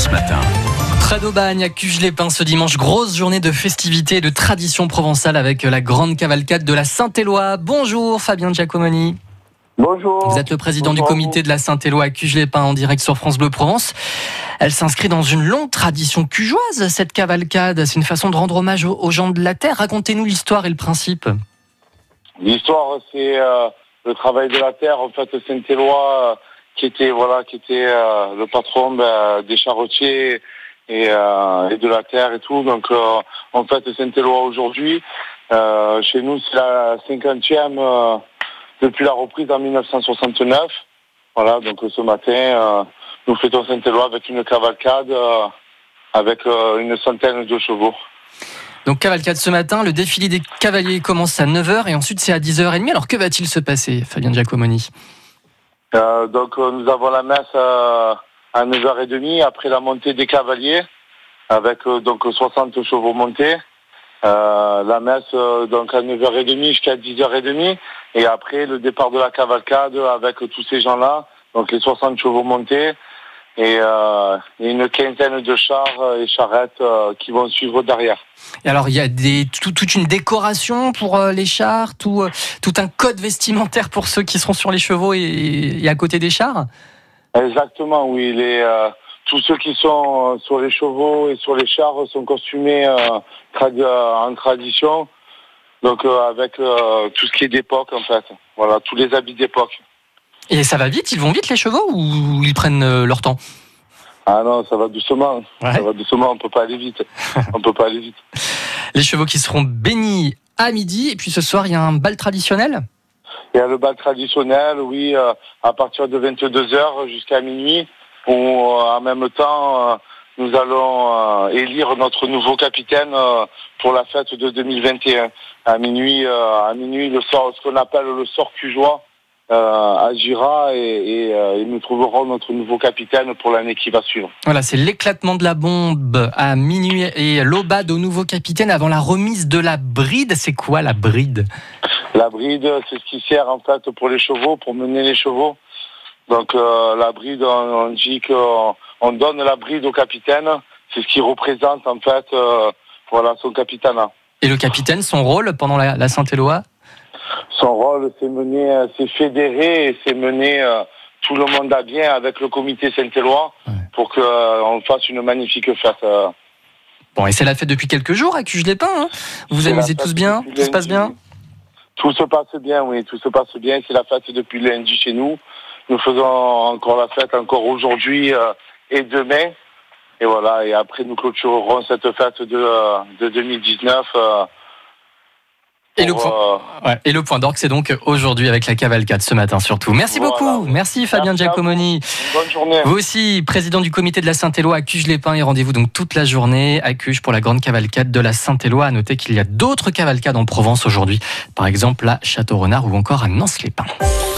France Matin. Près d'Aubagne, à Cuges-les-Pins ce dimanche, grosse journée de festivités et de tradition provençale avec la grande cavalcade de la Saint-Éloi. Bonjour Fabien Giacomoni. Bonjour. Vous êtes le président Bonjour du comité de la Saint-Éloi à Cuges-les-Pins en direct sur France Bleu Provence. Elle s'inscrit dans une longue tradition cugeoise, cette cavalcade. C'est une façon de rendre hommage aux, gens de la terre. Racontez-nous l'histoire et le principe. L'histoire, c'est euh, le travail de la terre. En fait, Saint-Éloi, qui était voilà, qui était euh, le patron ben, des charretiers et, euh, et de la terre et tout. Donc, euh, en fait, Saint-Éloi aujourd'hui, euh, chez nous, c'est la cinquantième euh, depuis la reprise en 1969. Voilà, donc ce matin, nous fêtons Saint-Éloi avec une cavalcade avec une centaine de chevaux. Donc cavalcade ce matin, le défilé des cavaliers commence à 9h et ensuite c'est à 10h30. Alors que va-t-il se passer, Fabien Giacomoni? Euh, donc euh, nous avons la messe euh, à 9h30 après la montée des cavaliers avec euh, donc 60 chevaux montés. Euh, la messe euh, donc à 9h30 jusqu'à 10h30 et après le départ de la cavalcade avec tous ces gens-là, donc les 60 chevaux montés et, euh, et une quinzaine de chars et charrettes euh, qui vont suivre derrière. Et alors il y a des, tout- toute une décoration pour euh, les chars, tout, euh, tout un code vestimentaire pour ceux qui seront sur les chevaux et, et à côté des chars? Exactement, oui. Les, euh, tous ceux qui sont euh, sur les chevaux et sur les chars sont costumés euh, trad- euh, en tradition, donc euh, avec euh, tout ce qui est d'époque en fait. Voilà, tous les habits d'époque. Et ça va vite Ils vont vite les chevaux ou ils prennent euh, leur temps? Ah non, ça va doucement. Ouais. Ça va doucement, on peut pas aller vite. on peut pas aller vite. Les chevaux qui seront bénis à midi et puis ce soir il y a un bal traditionnel? Il y a le bal traditionnel, oui, euh, à partir de 22h jusqu'à minuit, où euh, en même temps, euh, nous allons élire notre nouveau capitaine pour la fête de 2021. À minuit, à minuit, le sort, ce qu'on appelle le sort cugeois euh, agira et, et, euh, et nous trouverons notre nouveau capitaine pour l'année qui va suivre. Voilà, c'est l'éclatement de la bombe à minuit et l'aubade au nouveau capitaine avant la remise de la bride. C'est quoi la bride? La bride, c'est ce qui sert en fait pour les chevaux, pour mener les chevaux. Donc euh, la bride, on, on dit qu'on on donne la bride au capitaine. C'est ce qui représente en fait euh, voilà son capitanat. Et le capitaine, son rôle pendant la, la Saint-Éloi Son rôle, c'est mener, euh, c'est fédérer et c'est mener euh, tout le monde à bien avec le comité Saint-Éloi Ouais. pour qu'on fasse une magnifique fête. euh. Bon, et c'est la fête depuis quelques jours à Cuges-les-Pins. hein vous vous amusez tous bien Tout se passe bien Tout se passe bien, oui, tout se passe bien. C'est la fête depuis lundi chez nous. Nous faisons encore la fête encore aujourd'hui euh, et demain. Et voilà, et après nous clôturerons cette fête de, euh, de 2019. euh, Et le point, ouais. Et le point d'orgue, c'est donc aujourd'hui avec la cavalcade ce matin surtout. Merci Voilà. beaucoup. Merci Fabien Merci à vous. Giacomoni. bonne journée. Vous aussi, président du comité de la Saint-Éloi à Cuges-les-Pins et rendez-vous donc toute la journée à Cuges pour la grande cavalcade de la Saint-Éloi. À noter qu'il y a d'autres cavalcades en Provence aujourd'hui, par exemple à Château-Renard ou encore à Nance-les-Pins.